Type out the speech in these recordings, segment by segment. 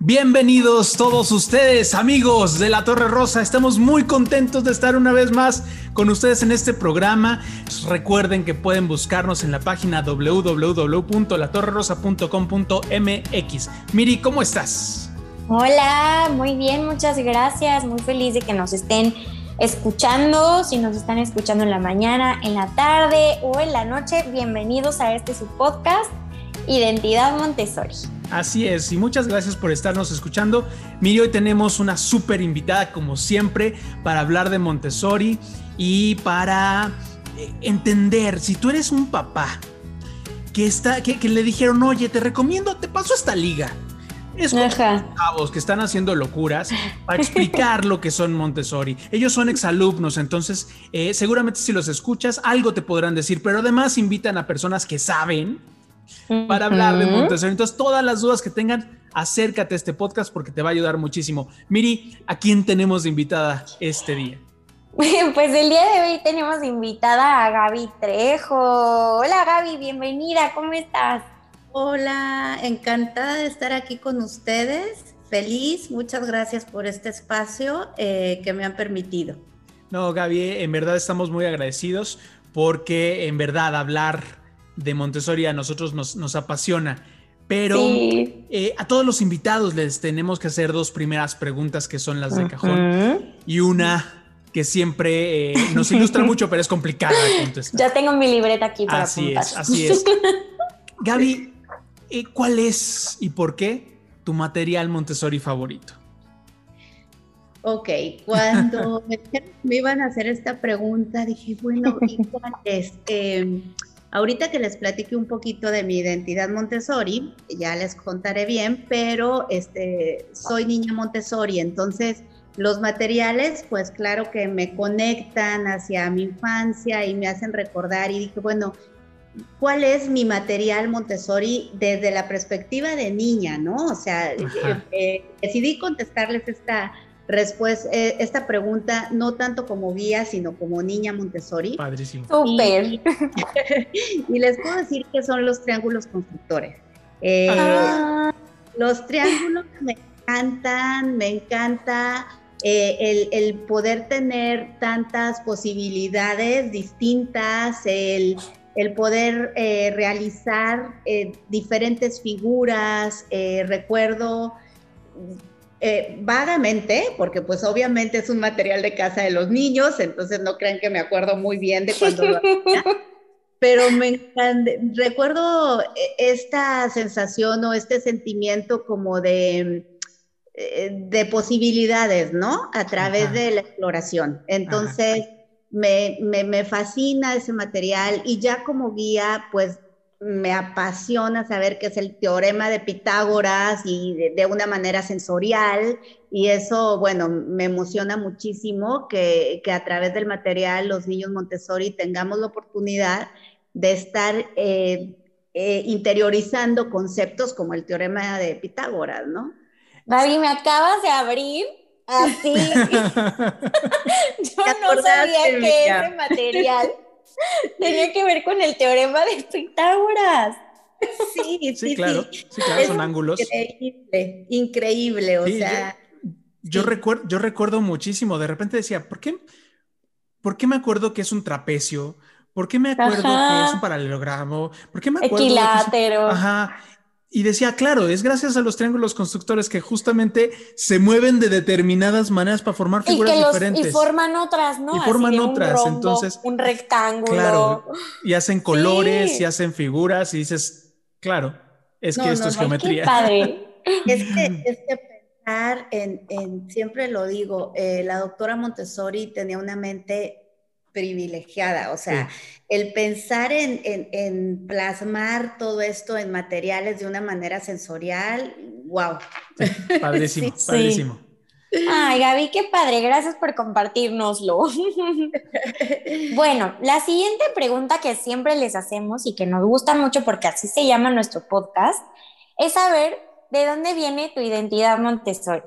Bienvenidos todos ustedes, amigos de la Torre Rosa. Estamos muy contentos de estar una vez más con ustedes en este programa. Recuerden que pueden buscarnos en la página www.latorrerosa.com.mx. Miri, ¿cómo estás? Hola, muy bien, muchas gracias. Muy feliz de que nos estén escuchando. Si nos están escuchando en la mañana, en la tarde o en la noche, bienvenidos a este su podcast, Identidad Montessori. Así es, y muchas gracias por estarnos escuchando. Miri, hoy tenemos una súper invitada, como siempre, para hablar de Montessori y para eh, entender si tú eres un papá que, está, que, le dijeron, oye, te recomiendo, te paso esta liga. Es chavos que están haciendo locuras para explicar lo que son Montessori. Ellos son exalumnos, entonces eh, seguramente si los escuchas algo te podrán decir, pero además invitan a personas que saben para hablar de Montessori. Entonces, todas las dudas que tengan, acércate a este podcast porque te va a ayudar muchísimo. Miri, ¿a quién tenemos de invitada este día? Pues el día de hoy tenemos invitada a Gaby Trejo. Hola Gaby, bienvenida, ¿cómo estás? Hola, encantada de estar aquí con ustedes. Feliz, muchas gracias por este espacio eh, que me han permitido. No, Gaby, en verdad estamos muy agradecidos porque en verdad hablar de Montessori a nosotros nos, apasiona. Pero eh, a todos los invitados les tenemos que hacer dos primeras preguntas que son las de cajón y una que siempre eh, nos ilustra mucho, pero es complicada de contestar. Ya tengo mi libreta aquí para Así es, así es. Gaby, eh, ¿cuál es y por qué tu material Montessori favorito? Ok, cuando me, iban a hacer esta pregunta, dije, bueno, ¿y cuál es? Ahorita que les platique un poquito de mi identidad Montessori, ya les contaré bien, pero este, soy niña Montessori, entonces los materiales, pues claro que me conectan hacia mi infancia y me hacen recordar y dije, bueno, ¿cuál es mi material Montessori desde la perspectiva de niña, no? O sea, eh, eh, decidí contestarles esta respuesta, eh, esta pregunta no tanto como guía, sino como niña Montessori. Padrísimo. Súper. Y, les puedo decir que son los triángulos constructores. Eh, ah. Los triángulos me encantan, me encanta eh, el, poder tener tantas posibilidades distintas, el, el poder realizar diferentes figuras. recuerdo eh, vagamente, porque pues obviamente es un material de casa de los niños, entonces no crean que me acuerdo muy bien de cuando lo hacía, pero me recuerdo eh, esta sensación o este sentimiento como de, eh, de posibilidades, ¿no? A través de la exploración. Entonces, me, me, me fascina ese material y ya como guía, pues me apasiona saber qué es el teorema de Pitágoras y de, una manera sensorial y eso, bueno, me emociona muchísimo que, a través del material los niños Montessori tengamos la oportunidad de estar eh, eh, interiorizando conceptos como el teorema de Pitágoras, ¿no? Gaby, me acabas de abrir así. Yo no sabía que ese material Tenía que ver con el teorema de Pitágoras. Sí, sí, claro, sí, claro, son ángulos. Increíble, increíble, o sea. Yo, recuerdo, yo recuerdo muchísimo, de repente decía, ¿por qué, ¿por qué me acuerdo que es un trapecio? ¿Por qué me acuerdo que es un paralelogramo? ¿Por qué me acuerdo Equilátero. Ajá. Y decía, claro, es gracias a los triángulos constructores que justamente se mueven de determinadas maneras para formar figuras diferentes. Y forman otras, ¿no? Y forman otras, entonces. Un rectángulo. Claro. Y hacen colores, y hacen figuras, y dices, claro, es que esto es geometría. padre. es, que, es que pensar en, siempre lo digo, eh, la doctora Montessori tenía una mente privilegiada, o sea, el pensar en, plasmar todo esto en materiales de una manera sensorial, wow. padrísimo, padrísimo. Ay, Gaby, qué padre, gracias por compartirnoslo. bueno, la siguiente pregunta que siempre les hacemos y que nos gusta mucho porque así se llama nuestro podcast, es saber de dónde viene tu identidad Montessori.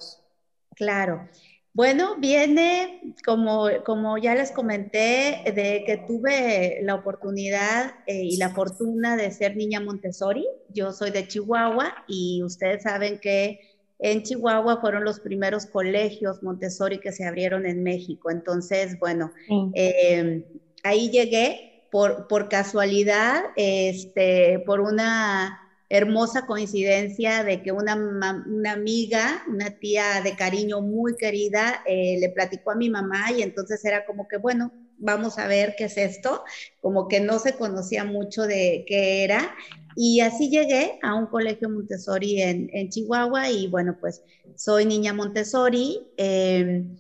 Claro. Bueno, viene, como, como ya les comenté, de que tuve la oportunidad eh, y la fortuna de ser niña Montessori. Yo soy de Chihuahua y ustedes saben que en Chihuahua fueron los primeros colegios Montessori que se abrieron en México. Entonces, bueno, em, ahí llegué por, por casualidad, este, por una hermosa coincidencia de que una, una amiga, una tía de cariño muy querida, eh, le platicó a mi mamá y entonces era como que, bueno, vamos a ver qué es esto, como que no se conocía mucho de qué era. Y así llegué a un colegio Montessori en, en Chihuahua y bueno, pues soy niña Montessori em,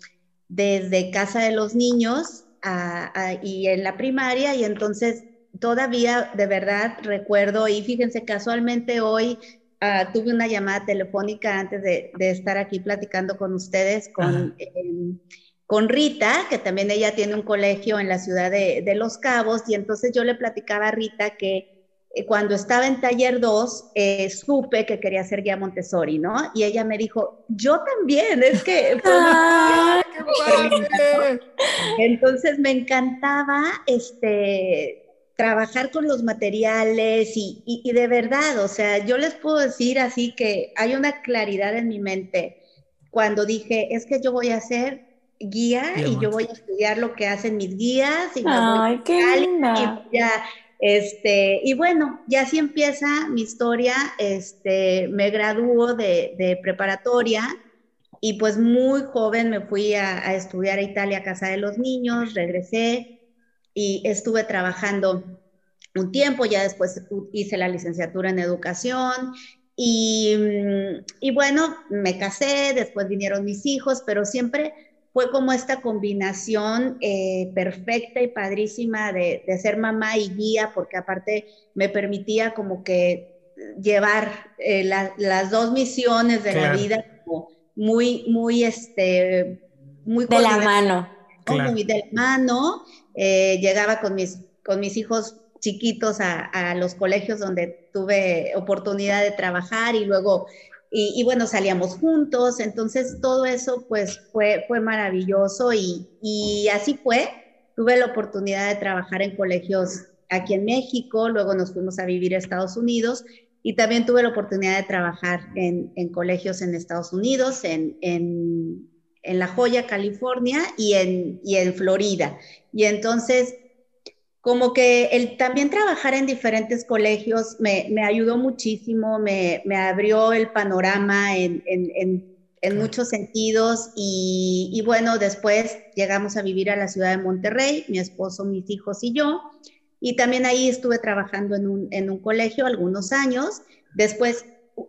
desde casa de los niños y en la primaria y entonces todavía de verdad recuerdo y fíjense casualmente hoy ah, tuve una llamada telefónica antes de, estar aquí platicando con ustedes con, em, con Rita, que también ella tiene un colegio en la ciudad de, de Los Cabos y entonces yo le platicaba a Rita que eh, cuando estaba en taller 2, eh, supe que quería ser guía Montessori, ¿no? Y ella me dijo, yo también, es que... ¡Ah, qué Entonces me encantaba este, trabajar con los materiales y, y, de verdad, o sea, yo les puedo decir así que hay una claridad en mi mente cuando dije, es que yo voy a ser guía y yo voy a estudiar lo que hacen mis guías y Ay, qué linda. Y este, y bueno, ya así empieza mi historia. Este, me graduó de, preparatoria y pues muy joven me fui a, estudiar a Italia, a Casa de los Niños, regresé y estuve trabajando un tiempo, ya después hice la licenciatura en educación y, y bueno, me casé, después vinieron mis hijos, pero siempre fue como esta combinación eh, perfecta y padrísima de, ser mamá y guía, porque aparte me permitía como que llevar eh, las dos misiones de la vida como muy, muy, este, muy... De la mano. Muy de la mano. Eh, llegaba con mis, con mis hijos chiquitos a, los colegios donde tuve oportunidad de trabajar y luego y, bueno, salíamos juntos, entonces todo eso pues fue, fue maravilloso y, y así fue. Tuve la oportunidad de trabajar en colegios aquí en México, luego nos fuimos a vivir a Estados Unidos y también tuve la oportunidad de trabajar en, en colegios en Estados Unidos, en, en, en, La Joya, California y en, y en Florida. Y entonces como que el también trabajar en diferentes colegios me, me ayudó muchísimo, me, me, abrió el panorama en, en, en, muchos sentidos. Y, y, bueno, después llegamos a vivir a la ciudad de Monterrey, mi esposo, mis hijos y yo, y también ahí estuve trabajando en un, en un colegio algunos años, después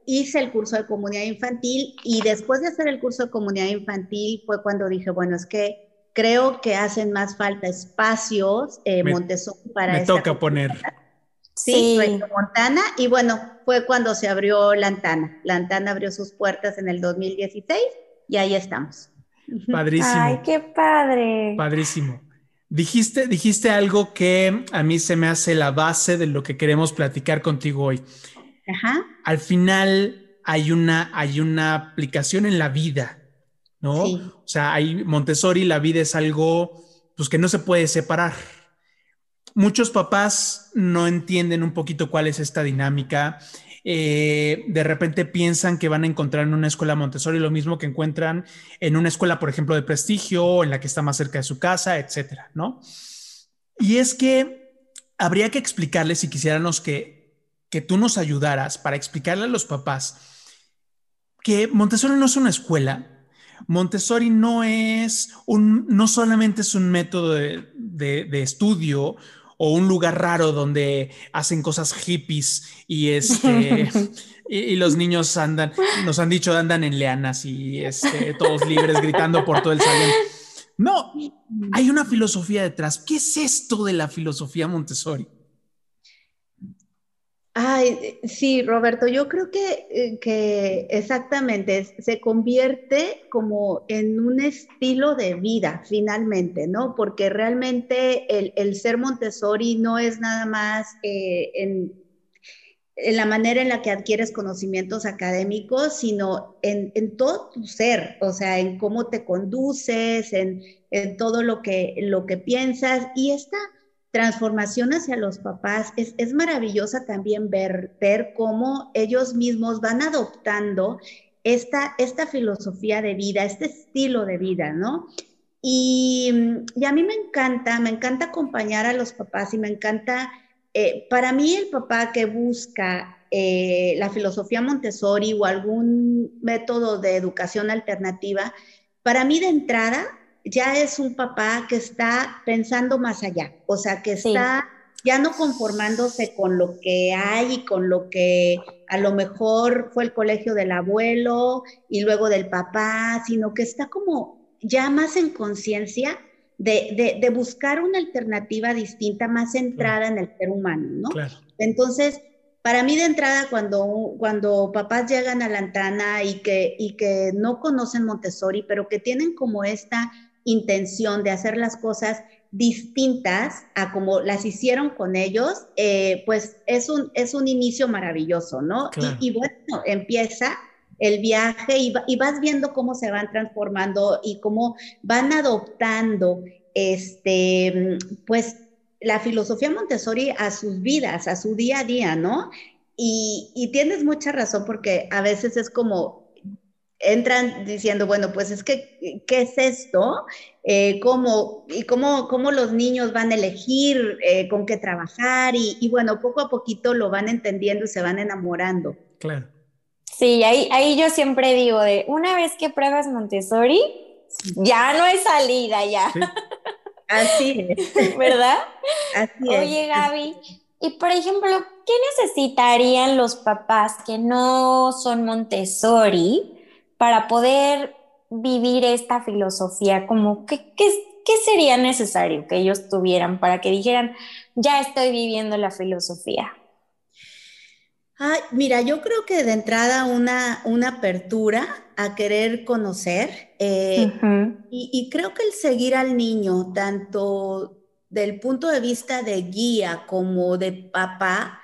hice el curso de comunidad infantil y después de hacer el curso de comunidad infantil fue cuando dije, bueno, es que creo que hacen más falta espacios eh, Montessori para... Me toca poner. Sí, sí. Montana. Y bueno, fue cuando se abrió Lantana. Lantana abrió sus puertas en el 2016 y ahí estamos. Padrísimo. Ay, qué padre. Padrísimo. Dijiste, dijiste algo que a mí se me hace la base de lo que queremos platicar contigo hoy. Ajá. Al final hay una, hay una aplicación en la vida ¿no? O sea, hay Montessori, la vida es algo pues que no se puede separar. Muchos papás no entienden un poquito cuál es esta dinámica. Eh, de repente piensan que van a encontrar en una escuela Montessori lo mismo que encuentran en una escuela, por ejemplo, de prestigio, en la que está más cerca de su casa, etcétera, ¿no? Y es que habría que explicarles, si quisiéramos que, que tú nos ayudaras para explicarle a los papás que Montessori no es una escuela, Montessori no es un, no solamente es un método de, estudio o un lugar raro donde hacen cosas hippies y este y, los niños andan, nos han dicho andan en leanas y este, todos libres gritando por todo el salón. No, hay una filosofía detrás. ¿Qué es esto de la filosofía Montessori? Ay, sí, Roberto, yo creo que, eh, que exactamente se convierte como en un estilo de vida finalmente, ¿no? Porque realmente el, ser Montessori no es nada más eh, en, la manera en la que adquieres conocimientos académicos, sino en, todo tu ser, o sea, en cómo te conduces, en, en todo lo que, lo que piensas. Y esta transformación hacia los papás, es, es maravillosa también ver, ver cómo ellos mismos van adoptando esta, esta filosofía de vida, este estilo de vida, ¿no? Y, y, a mí me encanta, me encanta acompañar a los papás y me encanta, eh, para mí el papá que busca eh, la filosofía Montessori o algún método de educación alternativa, para mí de entrada ya es un papá que está pensando más allá, o sea, que está ya no conformándose con lo que hay y con lo que a lo mejor fue el colegio del abuelo y luego del papá, sino que está como ya más en conciencia de, buscar una alternativa distinta, más centrada en el ser humano, ¿no? Entonces, para mí de entrada, cuando, cuando papás llegan a la Lantana y que, y que no conocen Montessori, pero que tienen como esta intención de hacer las cosas distintas a como las hicieron con ellos, eh, pues es un, es un inicio maravilloso, ¿no? Y, bueno, empieza el viaje y, y, vas viendo cómo se van transformando y cómo van adoptando, este, pues, la filosofía Montessori a sus vidas, a su día a día, ¿no? Y, y tienes mucha razón porque a veces es como entran diciendo, bueno, pues es que, ¿qué es esto? Eh, ¿cómo, ¿Y cómo, cómo, los niños van a elegir eh, con qué trabajar? Y, bueno, poco a poquito lo van entendiendo y se van enamorando. Claro. Sí, ahí, ahí yo siempre digo de, una vez que pruebas Montessori, ya no hay salida ya. Así es. ¿Verdad? Así Oye, Gaby, y por ejemplo, ¿qué necesitarían los papás que no son Montessori para poder vivir esta filosofía? Como, ¿qué, qué, qué sería necesario que ellos tuvieran para que dijeran, ya estoy viviendo la filosofía? Ay, mira, yo creo que de entrada una, una apertura a querer conocer eh, y, y, creo que el seguir al niño, tanto del punto de vista de guía como de papá,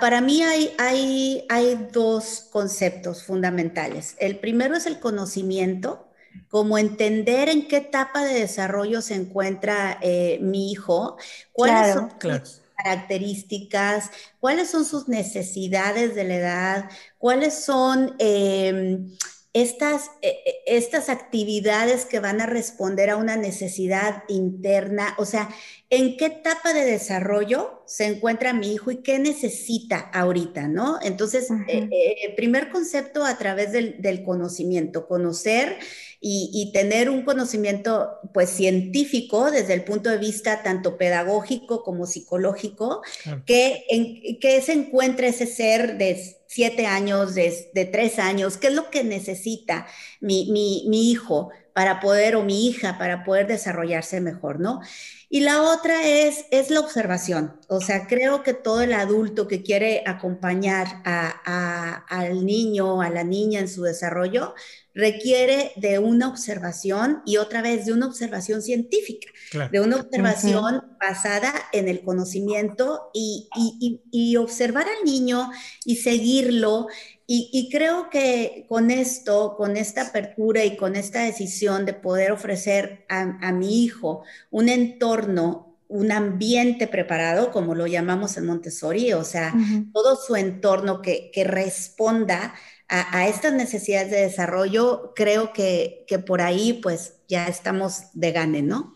para mí hay, hay, hay dos conceptos fundamentales. El primero es el conocimiento, como entender en qué etapa de desarrollo se encuentra eh, mi hijo, cuáles son sus características, cuáles son sus necesidades de la edad, cuáles son em, estas, eh, eh, estas actividades que van a responder a una necesidad interna, o sea, ¿en qué etapa de desarrollo se encuentra mi hijo y qué necesita ahorita, no? Entonces, el eh, primer concepto a través del, del conocimiento, conocer y, tener un conocimiento pues científico desde el punto de vista tanto pedagógico como psicológico, que, en, que se encuentra ese ser de siete años, de, tres años, qué es lo que necesita mi, mi, mi hijo para poder, o mi hija, para poder desarrollarse mejor, ¿no? Y la otra es, es la observación. O sea, creo que todo el adulto que quiere acompañar a, al niño, a la niña en su desarrollo, requiere de una observación y otra vez de una observación científica, de una observación basada en el conocimiento y, y, y, observar al niño y seguirlo y, creo que con esto, con esta apertura y con esta decisión de poder ofrecer a, mi hijo un entorno, un ambiente preparado, como lo llamamos en Montessori, o sea, todo su entorno que, que responda a, estas necesidades de desarrollo, creo que, que, por ahí pues ya estamos de gane, ¿no?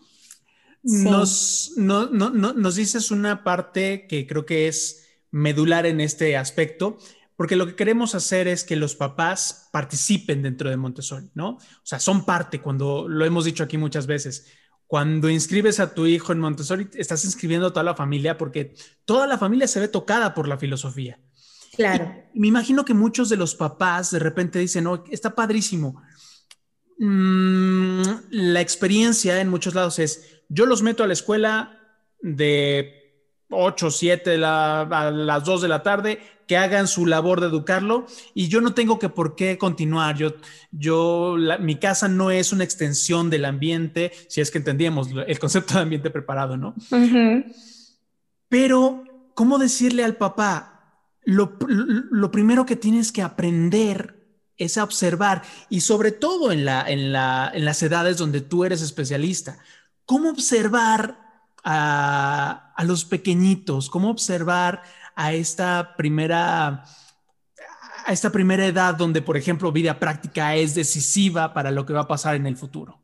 Nos, no, no, nos dices una parte que creo que es medular en este aspecto, porque lo que queremos hacer es que los papás participen dentro de Montessori, ¿no? O sea, son parte, cuando lo hemos dicho aquí muchas veces, cuando inscribes a tu hijo en Montessori, estás inscribiendo a toda la familia porque toda la familia se ve tocada por la filosofía. Claro. me imagino que muchos de los papás de repente dicen, no, está padrísimo. Mm, la experiencia en muchos lados es, yo los meto a la escuela de 8, 7 a las 2 de la tarde, que hagan su labor de educarlo y yo no tengo que por qué continuar. Yo, yo, mi casa no es una extensión del ambiente, si es que entendíamos el concepto de ambiente preparado, ¿no? Pero, ¿cómo decirle al papá? Lo, lo, primero que tienes que aprender es a observar y sobre todo en, la, en, la, en las edades donde tú eres especialista. ¿Cómo observar a, a los pequeñitos? ¿Cómo observar a esta primera a esta primera edad donde, por ejemplo, vida práctica es decisiva para lo que va a pasar en el futuro?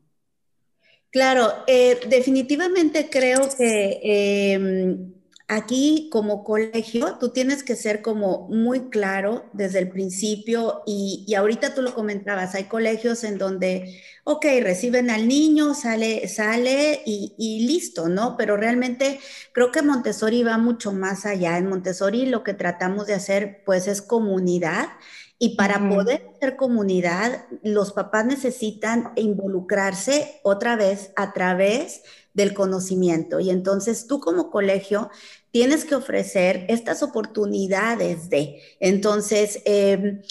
Claro, eh, definitivamente creo que em, aquí como colegio tú tienes que ser como muy claro desde el principio y, ahorita tú lo comentabas, hay colegios en donde, ok, reciben al niño, sale, sale y, y listo, ¿no? Pero realmente creo que Montessori va mucho más allá. En Montessori lo que tratamos de hacer pues es comunidad. Y para poder ser comunidad, los papás necesitan involucrarse otra vez a través del conocimiento. Y entonces tú como colegio tienes que ofrecer estas oportunidades de, entonces, eh,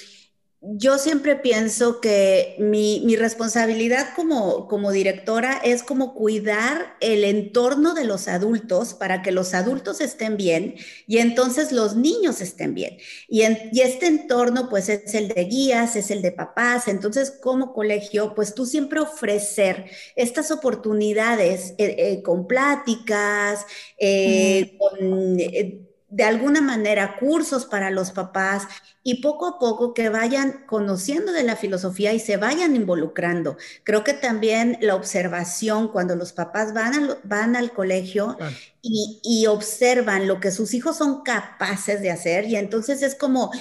yo siempre pienso que mi, responsabilidad como, como, directora es como cuidar el entorno de los adultos para que los adultos estén bien y entonces los niños estén bien. Y, y este entorno pues es el de guías, es el de papás. Entonces como colegio pues tú siempre ofrecer estas oportunidades eh, eh, con pláticas, eh, con de alguna manera cursos para los papás y poco a poco que vayan conociendo de la filosofía y se vayan involucrando. Creo que también la observación cuando los papás van al, van al colegio y, observan lo que sus hijos son capaces de hacer y entonces es como...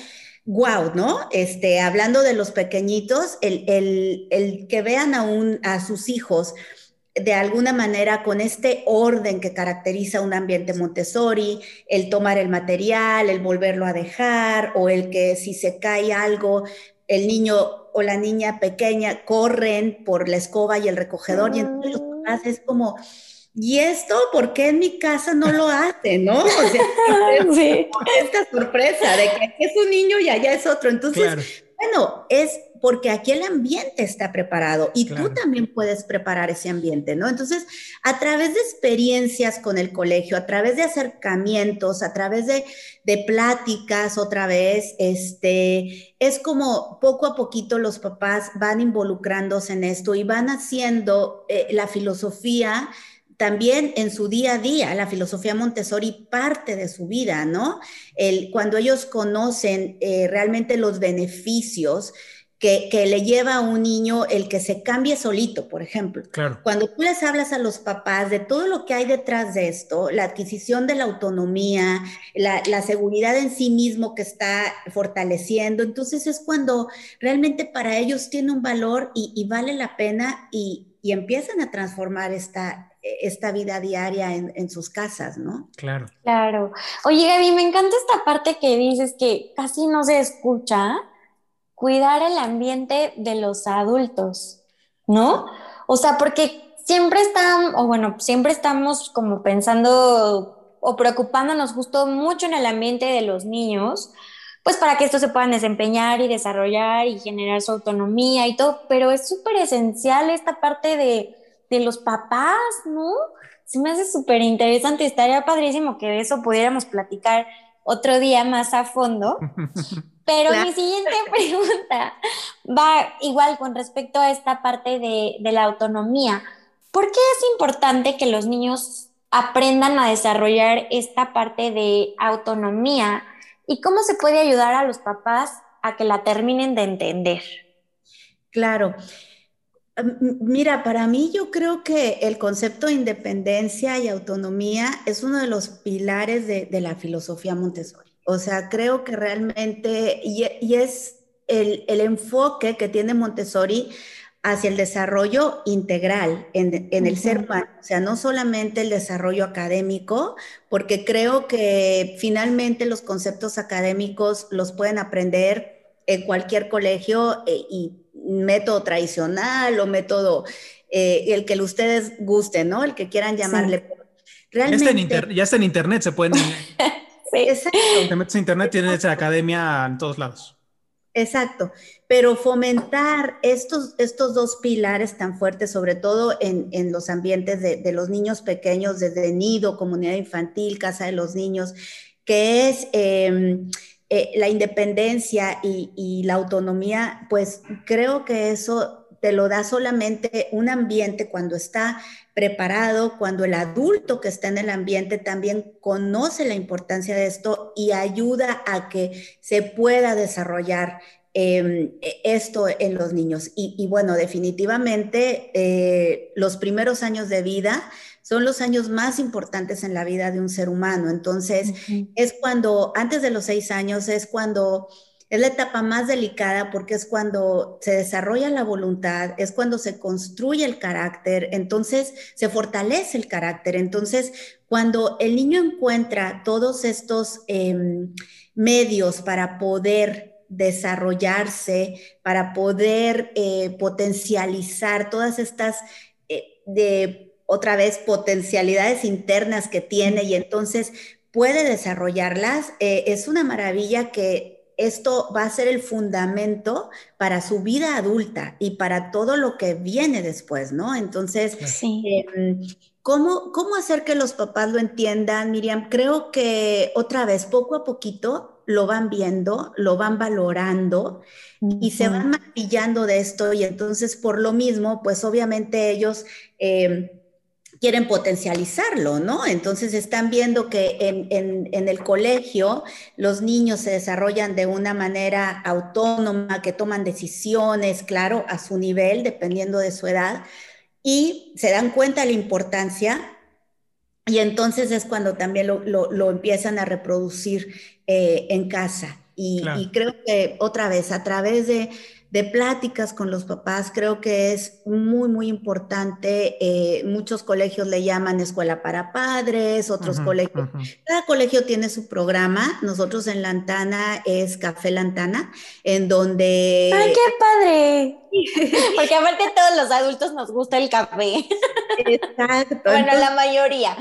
Wow, ¿no? Este, hablando de los pequeñitos, el, el, el que vean a, un, a sus hijos de alguna manera con este orden que caracteriza un ambiente Montessori, el tomar el material, el volverlo a dejar, o el que si se cae algo, el niño o la niña pequeña corren por la escoba y el recogedor, y entonces los papás es como, ¿y esto por qué en mi casa no lo hace, no? O sea, sí. esta sorpresa de que aquí es un niño y allá es otro. Entonces, bueno, es porque aquí el ambiente está preparado y tú también puedes preparar ese ambiente, ¿no? Entonces, a través de experiencias con el colegio, a través de acercamientos, a través de, pláticas otra vez, este, es como poco a poquito los papás van involucrándose en esto y van haciendo eh, la filosofía también en su día a día, la filosofía Montessori parte de su vida, ¿no? El, cuando ellos conocen eh, realmente los beneficios que, le lleva a un niño el que se cambie solito, por ejemplo. Claro. Cuando tú les hablas a los papás de todo lo que hay detrás de esto, la adquisición de la autonomía, la, seguridad en sí mismo que está fortaleciendo, entonces es cuando realmente para ellos tiene un valor y, vale la pena y, y empiezan a transformar esta, esta vida diaria en, sus casas, ¿no? Claro. Claro. Oye, Gaby, me encanta esta parte que dices que casi no se escucha, cuidar el ambiente de los adultos, ¿no? O sea, porque siempre están, o bueno, siempre estamos como pensando o preocupándonos justo mucho en el ambiente de los niños, pues para que estos se puedan desempeñar y desarrollar y generar su autonomía y todo, pero es súper esencial esta parte de, los papás, ¿no? Se me hace súper interesante, estaría padrísimo que de eso pudiéramos platicar otro día más a fondo. Pero mi siguiente va igual con respecto a esta parte de la autonomía. ¿Por qué es importante que los niños aprendan a desarrollar esta parte de autonomía y cómo se puede ayudar a los papás a que la terminen de entender. Claro. Mira, para mí yo creo que el concepto de independencia y autonomía es uno de los pilares de, la filosofía Montessori. O sea, creo que realmente, y, es el, el, enfoque que tiene Montessori hacia el desarrollo integral en, el ser humano, o sea, no solamente el desarrollo académico, porque creo que finalmente los conceptos académicos los pueden aprender en cualquier colegio eh, y método tradicional o método, eh, el que ustedes gusten, ¿no? El que quieran llamarle. Realmente, ya, está en internet, se pueden... sí. Exacto. Te metes en internet, tienes academia en todos lados. Exacto, pero fomentar estos, estos dos pilares tan fuertes, sobre todo en, los ambientes de, los niños pequeños, desde nido, comunidad infantil, casa de los niños, que es em, eh, la independencia y, la autonomía, pues creo que eso te lo da solamente un ambiente cuando está preparado, cuando el adulto que está en el ambiente también conoce la importancia de esto y ayuda a que se pueda desarrollar em, e, esto en los niños. Y, bueno, definitivamente eh, los primeros años de vida son los años más importantes en la vida de un ser humano. Entonces, es cuando, antes de los seis años, es cuando es la etapa más delicada porque es cuando se desarrolla la voluntad, es cuando se construye el carácter, entonces se fortalece el carácter. Entonces, cuando el niño encuentra todos estos em, medios para poder desarrollarse, para poder eh, potencializar todas estas eh, de otra vez potencialidades internas que tiene y entonces puede desarrollarlas, eh, es una maravilla que esto va a ser el fundamento para su vida adulta y para todo lo que viene después, ¿no? Entonces, em, ¿cómo, ¿cómo hacer que los papás lo entiendan, Miriam? Creo que otra vez, poco a poquito, lo van viendo, lo van valorando y se van maquillando de esto y entonces por lo mismo, pues obviamente ellos... Em, quieren potencializarlo, ¿no? Entonces están viendo que en, el colegio los niños se desarrollan de una manera autónoma, que toman decisiones, claro, a su nivel, dependiendo de su edad, y se dan cuenta de la importancia. Y entonces es cuando también lo, empiezan a reproducir eh, en casa. y creo que otra vez, a través de de pláticas con los papás, creo que es muy, muy importante. Eh, muchos colegios le llaman escuela para padres, otros colegios. Cada colegio tiene su programa. Nosotros en Lantana es Café Lantana, en donde... ¡Ay, qué padre! Porque aparte todos los adultos nos gusta el café. Exacto. bueno, la mayoría.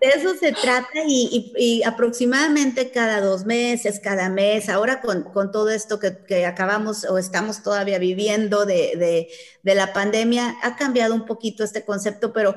De eso se trata y, aproximadamente cada dos meses, cada mes, ahora con, todo esto que, acabamos o estamos todavía viviendo de, la pandemia, ha cambiado un poquito este concepto, pero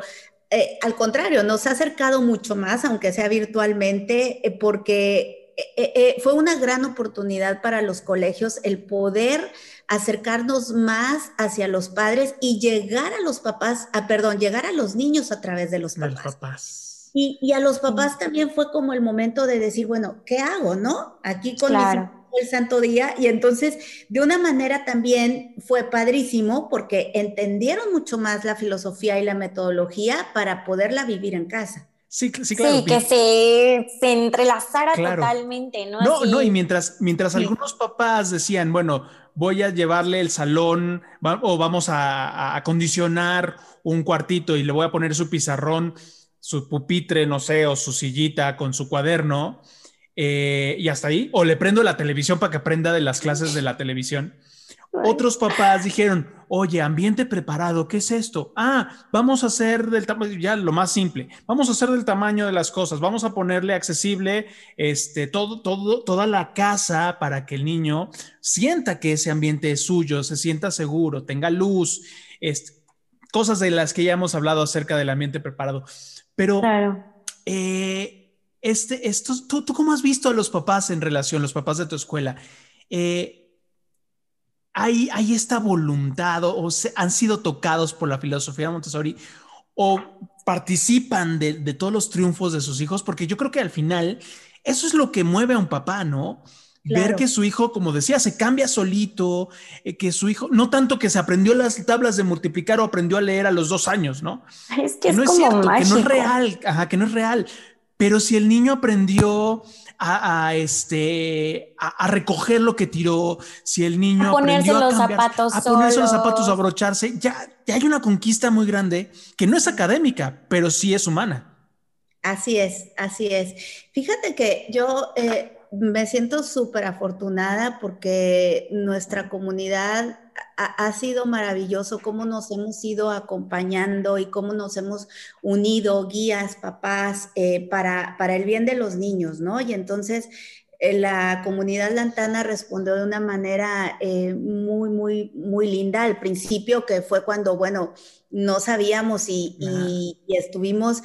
eh, al contrario, nos ha acercado mucho más, aunque sea virtualmente, eh, porque eh, fue una gran oportunidad para los colegios el poder acercarnos más hacia los padres y llegar a los papás, a, perdón, llegar a los niños a través de los papás. Y, a los papás también fue como el momento de decir, bueno, ¿qué hago, no? Aquí con el santo día. Y entonces, de una manera también fue padrísimo porque entendieron mucho más la filosofía y la metodología para poderla vivir en casa. Sí, sí, claro. Sí, que se, se entrelazara totalmente, ¿no? No, no, y mientras, mientras algunos papás decían, bueno, voy a llevarle el salón o vamos a, acondicionar un cuartito y le voy a poner su pizarrón, su pupitre, no sé, o su sillita con su cuaderno eh, y hasta ahí. O le prendo la televisión para que aprenda de las clases de la televisión. Otros papás dijeron, oye, ambiente preparado, ¿qué es esto? Ah, vamos a hacer del tamaño, ya lo más simple, vamos a hacer del tamaño de las cosas, vamos a ponerle accesible este, todo, todo, toda la casa para que el niño sienta que ese ambiente es suyo, se sienta seguro, tenga luz, este, cosas de las que ya hemos hablado acerca del ambiente preparado. Pero, eh, este, esto, ¿tú, ¿tú, cómo has visto a los papás en relación, los papás de tu escuela? Eh, hay, esta voluntad o, han sido tocados por la filosofía de Montessori o participan de, todos los triunfos de sus hijos, porque yo creo que al final eso es lo que mueve a un papá, ¿no? Ver que su hijo, como decía, se cambia solito, eh, que su hijo, no tanto que se aprendió las tablas de multiplicar o aprendió a leer a los dos años, ¿no? Es que, no es cierto, que no es real, ajá, que no es real. Pero si el niño aprendió a, este, a, recoger lo que tiró, si el niño a ponerse los zapatos, a ponerse los zapatos, a abrocharse, ya, ya hay una conquista muy grande que no es académica, pero sí es humana. Así es, así es. Fíjate que yo eh, me siento súper afortunada porque nuestra comunidad ha, sido maravilloso cómo nos hemos ido acompañando y cómo nos hemos unido, guías, papás, eh, para, para el bien de los niños, ¿no? Y entonces eh, la comunidad lantana respondió de una manera eh, muy, muy, muy linda al principio, que fue cuando, bueno, no sabíamos y, estuvimos,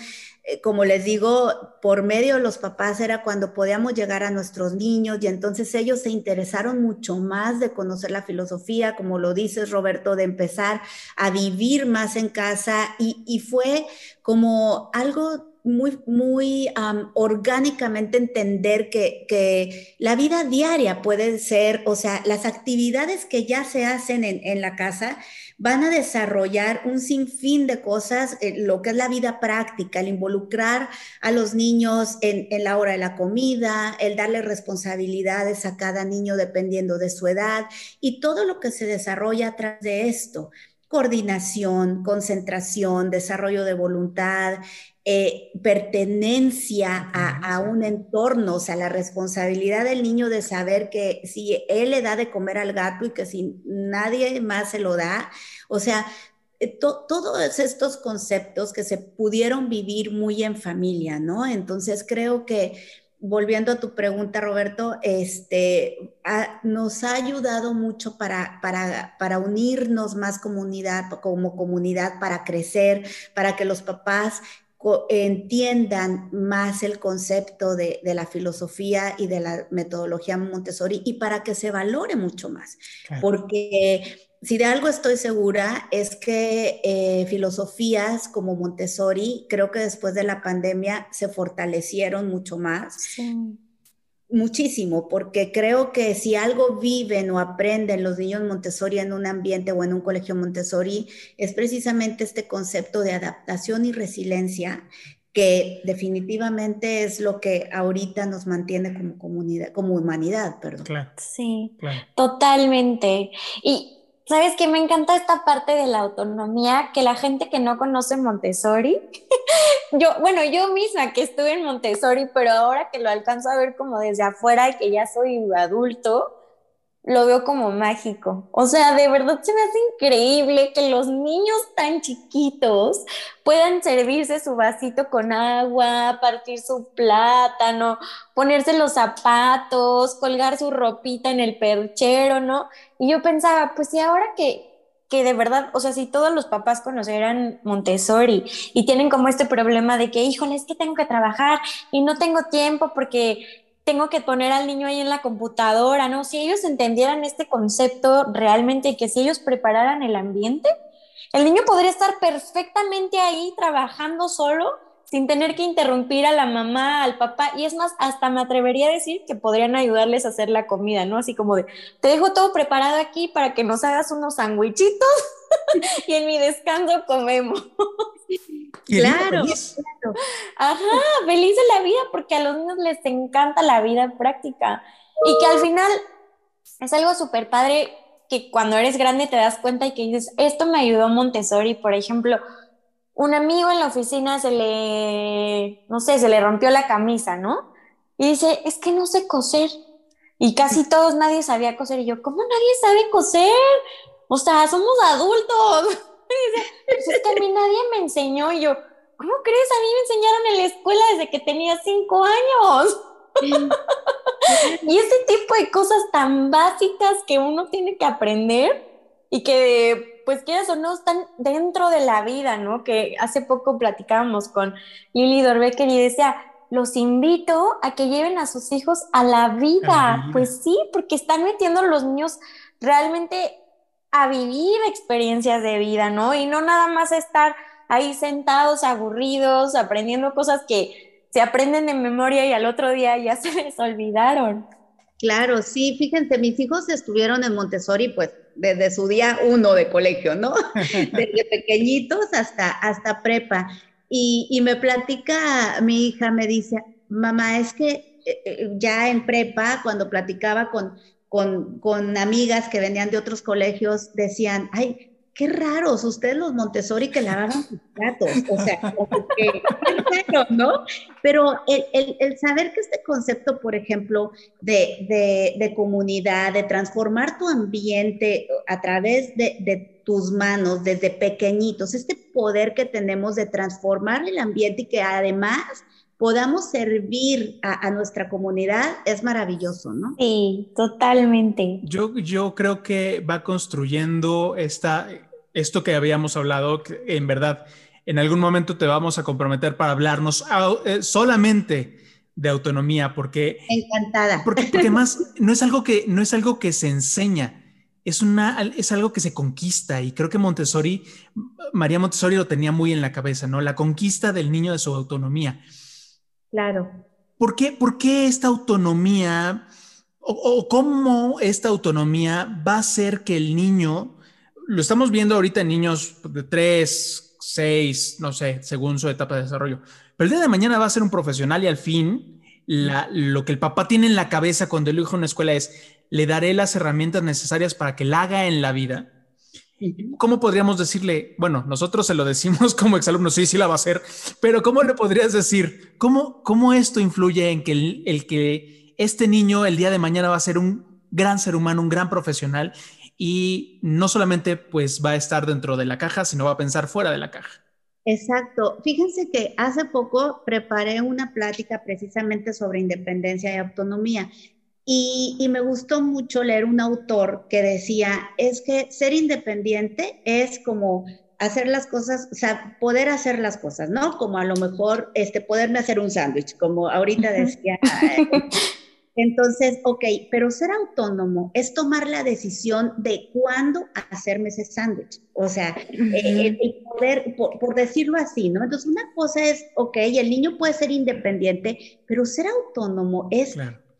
como les digo, por medio de los papás era cuando podíamos llegar a nuestros niños y entonces ellos se interesaron mucho más de conocer la filosofía, como lo dices Roberto, de empezar a vivir más en casa y, y fue como algo muy, muy orgánicamente entender que, que, la vida diaria puede ser, o sea, las actividades que ya se hacen en, en la casa van a desarrollar un sinfín de cosas, eh, lo que es la vida práctica, el involucrar a los niños en, en la hora de la comida, el darle responsabilidades a cada niño dependiendo de su edad y todo lo que se desarrolla a través de esto. Coordinación, concentración, desarrollo de voluntad, eh, pertenencia a, un entorno, o sea, la responsabilidad del niño de saber que si él le da de comer al gato y que si nadie más se lo da, o sea, eh, todos estos conceptos que se pudieron vivir muy en familia, ¿no? Entonces creo que volviendo a tu pregunta, Roberto, este, nos ha ayudado mucho para, para, para, unirnos más comunidad, como comunidad, para crecer, para que los papás entiendan más el concepto de, la filosofía y de la metodología Montessori y para que se valore mucho más. Porque si de algo estoy segura es que eh, filosofías como Montessori, creo que después de la pandemia se fortalecieron mucho más. Sí muchísimo, porque creo que si algo viven o aprenden los niños Montessori en un ambiente o en un colegio Montessori, es precisamente este concepto de adaptación y resiliencia que definitivamente es lo que ahorita nos mantiene como comunidad, como humanidad, perdón. Claro. Sí, totalmente. Y ¿Sabes qué? Me encanta esta parte de la autonomía, que la gente que no conoce Montessori, yo, bueno, yo misma que estuve en Montessori, pero ahora que lo alcanzo a ver como desde afuera y que ya soy adulto, lo veo como mágico. O sea, de verdad se me hace increíble que los niños tan chiquitos puedan servirse su vasito con agua, partir su plátano, ponerse los zapatos, colgar su ropita en el perchero, ¿no? Y yo pensaba, pues si ahora que que de verdad, o sea, si todos los papás conocieran Montessori y tienen como este problema de que, híjole, es que tengo que trabajar y no tengo tiempo porque tengo que poner al niño ahí en la computadora, ¿no? Si ellos entendieran este concepto realmente y que si ellos prepararan el ambiente, el niño podría estar perfectamente ahí trabajando solo sin tener que interrumpir a la mamá, al papá, y es más, hasta me atrevería a decir que podrían ayudarles a hacer la comida, ¿no? Así como de, te dejo todo preparado aquí para que nos hagas unos sandwichitos y en mi descanso comemos. Claro, Ajá, feliz de la vida porque a los niños les encanta la vida práctica y que al final es algo súper padre que cuando eres grande te das cuenta y que dices, esto me ayudó Montessori, por ejemplo, un amigo en la oficina se le, no sé, se le rompió la camisa, ¿no? Y dice, es que no sé coser. Y casi todos, nadie sabía coser. Y yo, ¿cómo nadie sabe coser? O sea, somos adultos. Pues es que a mí nadie me enseñó. Y yo, ¿cómo crees? A mí me enseñaron en la escuela desde que tenía cinco años. y ese tipo de cosas tan básicas que uno tiene que aprender y que, pues quieras o no, están dentro de la vida, ¿no? Que hace poco platicábamos con Lili Dorbecker y decía, los invito a que lleven a sus hijos a la vida. Pues sí, porque están metiendo a los niños realmente a vivir experiencias de vida, ¿no? Y no nada más estar ahí sentados, aburridos, aprendiendo cosas que se aprenden de memoria y al otro día ya se les olvidaron. Claro, sí, fíjense, mis hijos estuvieron en Montessori pues desde su día uno de colegio, ¿no? Desde pequeñitos hasta, hasta prepa. Y, y me platica mi hija, me dice, mamá, es que eh, eh, ya en prepa, cuando platicaba con, con, con amigas que venían de otros colegios, decían, ay, qué raros ustedes los Montessori que lavaban sus platos, o sea, que, raro, ¿no? Pero el, el, saber que este concepto, por ejemplo, de, de, de, comunidad, de transformar tu ambiente a través de, de tus manos desde pequeñitos, este poder que tenemos de transformar el ambiente y que además podamos servir a, nuestra comunidad es maravilloso, ¿no? Sí, totalmente. Yo, yo creo que va construyendo esta, esto que habíamos hablado, que en verdad, en algún momento te vamos a comprometer para hablarnos eh, solamente de autonomía, porque... Encantada. Porque, porque más, no es algo que, no es algo que se enseña, es, una, es algo que se conquista y creo que Montessori, María Montessori lo tenía muy en la cabeza, ¿no? La conquista del niño de su autonomía. Claro. ¿Por qué, por qué esta autonomía o, cómo esta autonomía va a hacer que el niño, lo estamos viendo ahorita en niños de 3, 6, no sé, según su etapa de desarrollo, pero el día de mañana va a ser un profesional y al fin lo que el papá tiene en la cabeza cuando el hijo en una escuela es, le daré las herramientas necesarias para que la haga en la vida. ¿Cómo podríamos decirle? Bueno, nosotros se lo decimos como exalumnos, sí, sí la va a hacer, pero ¿cómo le podrías decir? ¿Cómo, cómo esto influye en que el, que este niño el día de mañana va a ser un gran ser humano, un gran profesional y no solamente pues va a estar dentro de la caja, sino va a pensar fuera de la caja? Exacto. Fíjense que hace poco preparé una plática precisamente sobre independencia y autonomía. Y, me gustó mucho leer un autor que decía, es que ser independiente es como hacer las cosas, o sea, poder hacer las cosas, ¿no? Como a lo mejor, este, poderme hacer un sándwich, como ahorita decía entonces, ok, pero ser autónomo es tomar la decisión de cuándo hacerme ese sándwich. O sea, el, poder, por, decirlo así, ¿no? Entonces, una cosa es, ok, el niño puede ser independiente, pero ser autónomo es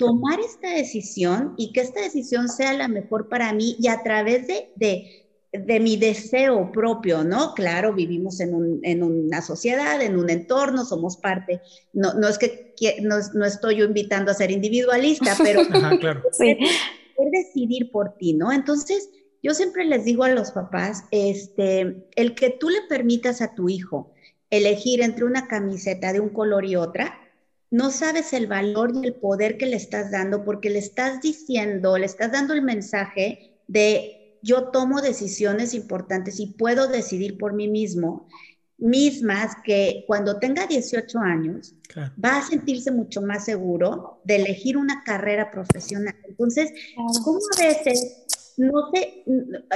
tomar esta decisión y que esta decisión sea la mejor para mí y a través de, de de mi deseo propio, ¿no? Claro, vivimos en, un, en, una sociedad, en un entorno, somos parte. No, no es que, no, no, estoy yo invitando a ser individualista, pero Ajá, claro. sí. decidir por ti, ¿no? Entonces, yo siempre les digo a los papás, este, el que tú le permitas a tu hijo elegir entre una camiseta de un color y otra, no sabes el valor y el poder que le estás dando porque le estás diciendo, le estás dando el mensaje de yo tomo decisiones importantes y puedo decidir por mí mismo, mismas que cuando tenga 18 años va a sentirse mucho más seguro de elegir una carrera profesional. Entonces, ¿cómo a veces no sé,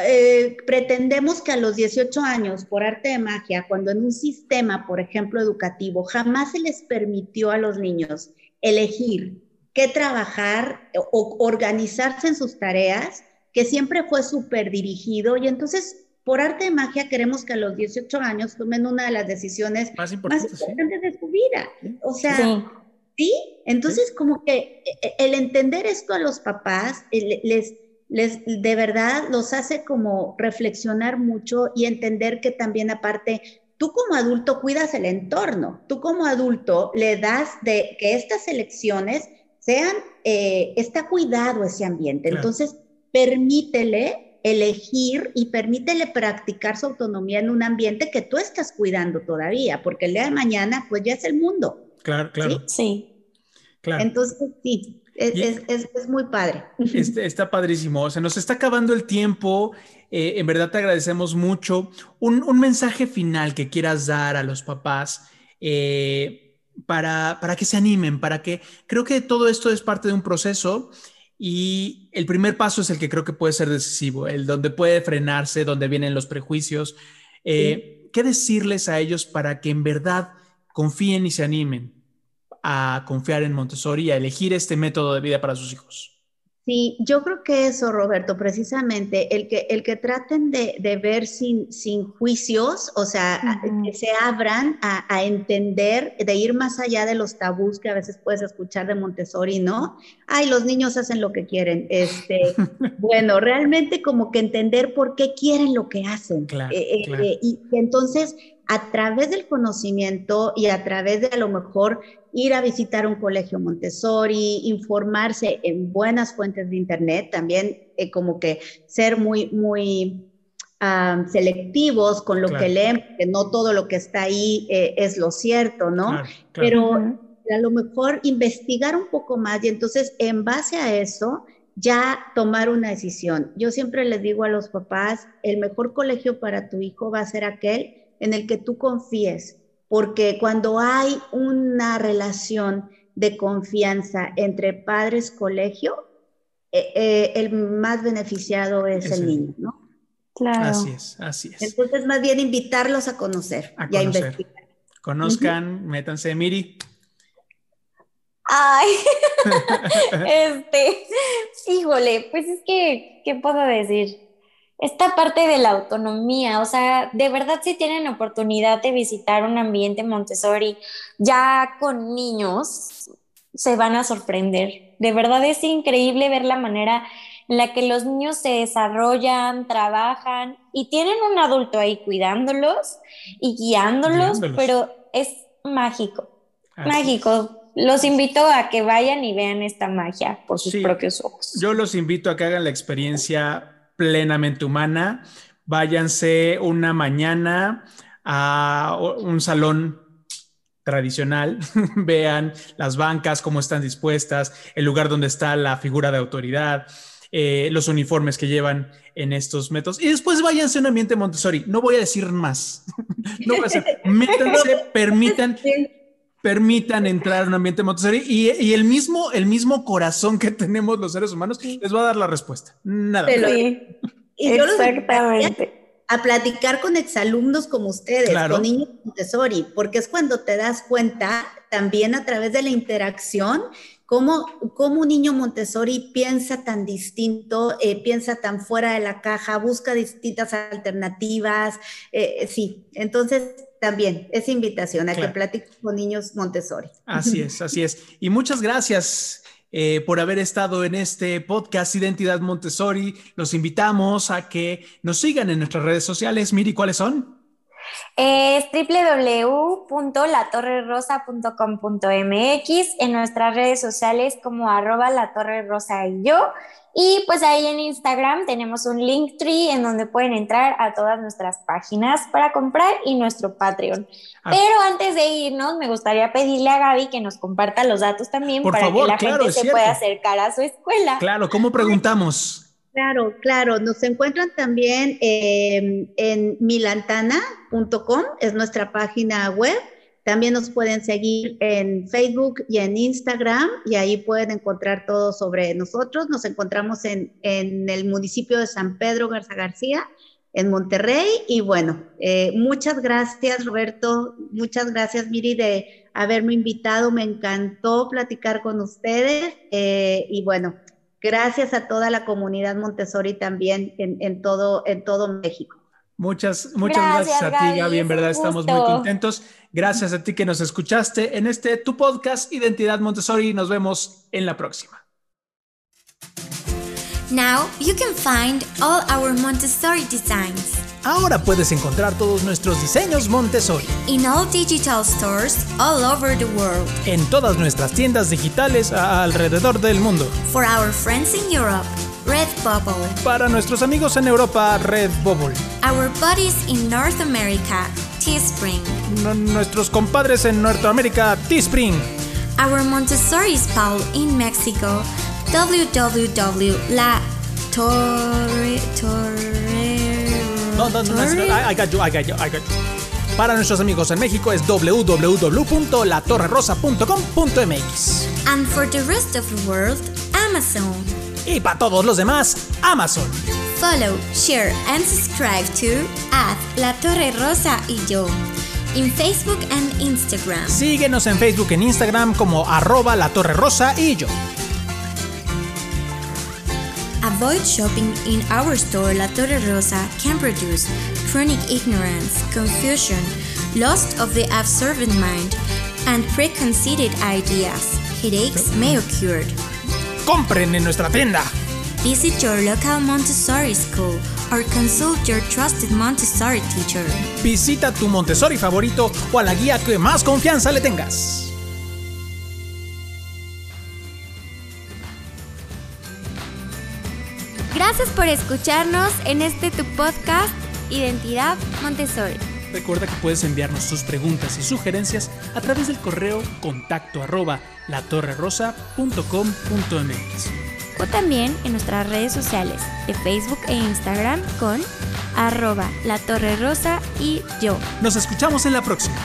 eh, pretendemos que a los 18 años, por arte de magia, cuando en un sistema, por ejemplo, educativo, jamás se les permitió a los niños elegir qué trabajar o organizarse en sus tareas, que siempre fue súper dirigido y entonces por arte de magia queremos que a los 18 años tomen una de las decisiones más importantes, de su vida. O sea, sí. Entonces como que e, e, el entender esto a los papás les, les de verdad los hace como reflexionar mucho y entender que también aparte tú como adulto cuidas el entorno, tú como adulto le das de que estas elecciones sean, eh, está cuidado ese ambiente. Entonces, permítele elegir y permítele practicar su autonomía en un ambiente que tú estás cuidando todavía, porque el día de mañana pues ya es el mundo. Claro, claro. Sí. Claro. Entonces, sí, es, es, es, muy padre. Este, está padrísimo. Se nos está acabando el tiempo. Eh, en verdad te agradecemos mucho. Un, un, mensaje final que quieras dar a los papás eh, para, para que se animen, para que creo que todo esto es parte de un proceso y el primer paso es el que creo que puede ser decisivo, el donde puede frenarse, donde vienen los prejuicios. Eh, ¿Qué decirles a ellos para que en verdad confíen y se animen a confiar en Montessori y a elegir este método de vida para sus hijos? Sí, yo creo que eso, Roberto, precisamente, el que, el que traten de, de ver sin, sin juicios, o sea, que se abran a, a, entender, de ir más allá de los tabús que a veces puedes escuchar de Montessori, ¿no? Ay, los niños hacen lo que quieren. Este, bueno, realmente como que entender por qué quieren lo que hacen. Claro, eh, eh, y entonces a través del conocimiento y a través de a lo mejor ir a visitar un colegio Montessori, informarse en buenas fuentes de Internet, también eh, como que ser muy, muy selectivos con lo que leen, porque no todo lo que está ahí eh, es lo cierto, ¿no? Pero a lo mejor investigar un poco más y entonces en base a eso ya tomar una decisión. Yo siempre les digo a los papás, el mejor colegio para tu hijo va a ser aquel en el que tú confíes, porque cuando hay una relación de confianza entre padres colegio, eh, eh, el más beneficiado es, el niño, ¿no? Claro. Así es, así es. Entonces, más bien invitarlos a conocer y a investigar. Conozcan, métanse, Miri. Ay, este, híjole, pues es que, ¿qué puedo decir? Esta parte de la autonomía, o sea, de verdad si tienen oportunidad de visitar un ambiente Montessori ya con niños, se van a sorprender. De verdad es increíble ver la manera en la que los niños se desarrollan, trabajan y tienen un adulto ahí cuidándolos y guiándolos, pero es mágico, mágico. Los invito a que vayan y vean esta magia por sus propios ojos. Yo los invito a que hagan la experiencia plenamente humana. Váyanse una mañana a un salón tradicional, vean las bancas, cómo están dispuestas, el lugar donde está la figura de autoridad, eh, los uniformes que llevan en estos métodos. Y después váyanse a un ambiente Montessori. No voy a decir más. no voy a decir, métanse, permitan, permitan entrar a un ambiente Montessori y, el, mismo, el mismo corazón que tenemos los seres humanos les va a dar la respuesta. Nada. Exactamente. A platicar con exalumnos como ustedes, con niños Montessori, porque es cuando te das cuenta también a través de la interacción ¿Cómo, ¿Cómo, un niño Montessori piensa tan distinto, eh, piensa tan fuera de la caja, busca distintas alternativas? Eh, sí, entonces también es invitación a que platiquen con niños Montessori. Así es, así es. Y muchas gracias. Eh, por haber estado en este podcast Identidad Montessori. Los invitamos a que nos sigan en nuestras redes sociales. Miri, ¿cuáles son? Es www.latorrerosa.com.mx en nuestras redes sociales como arroba la torre rosa y yo. Y pues ahí en Instagram tenemos un link tree en donde pueden entrar a todas nuestras páginas para comprar y nuestro Patreon. Ah. Pero antes de irnos, me gustaría pedirle a Gaby que nos comparta los datos también para que la gente se pueda acercar a su escuela. Claro, ¿cómo preguntamos? Claro, claro. Nos encuentran también em, en milantana.com, es nuestra página web. También nos pueden seguir en Facebook y en Instagram y ahí pueden encontrar todo sobre nosotros. Nos encontramos en, el municipio de San Pedro Garza García, en Monterrey. Y bueno, eh, muchas gracias Roberto, muchas gracias Miri de haberme invitado. Me encantó platicar con ustedes eh, y bueno, Gracias a toda la comunidad Montessori también en, todo, en todo México. Muchas, muchas gracias, a ti, Gaby. En verdad estamos muy contentos. Gracias a ti que nos escuchaste en este tu podcast Identidad Montessori. Nos vemos en la próxima. Now you can find all our Montessori designs. Ahora puedes encontrar todos nuestros diseños Montessori. In all digital stores all over the world. En todas nuestras tiendas digitales alrededor del mundo. For our friends in Europe, Redbubble. Para nuestros amigos en Europa, Redbubble. Our buddies in North America, Teespring. nuestros compadres en Norteamérica, Teespring. Our Montessori Paul in Mexico, www.la Torre no, no, no, I, got you, I got you, I got you. Para nuestros amigos en México es www.latorrerosa.com.mx. And for the rest of the world, Amazon. Y para todos los demás, Amazon. Follow, share and subscribe to at La Torre Rosa y yo. En Facebook and Instagram. Síguenos en Facebook e Instagram como arroba La Torre Rosa y yo. Avoid shopping in our store La Torre Rosa can produce chronic ignorance, confusion, loss of the observant mind, and preconceived ideas. Headaches may occur. Compren en nuestra tienda. Visit your local Montessori school or consult your trusted Montessori teacher. Visita tu Montessori favorito o a la guía que más confianza le tengas. Gracias por escucharnos en este tu podcast Identidad Montessori. Recuerda que puedes enviarnos tus preguntas y sugerencias a través del correo contacto arroba latorrerosa.com.mx o también en nuestras redes sociales de Facebook e Instagram con arroba la torre rosa y yo. Nos escuchamos en la próxima.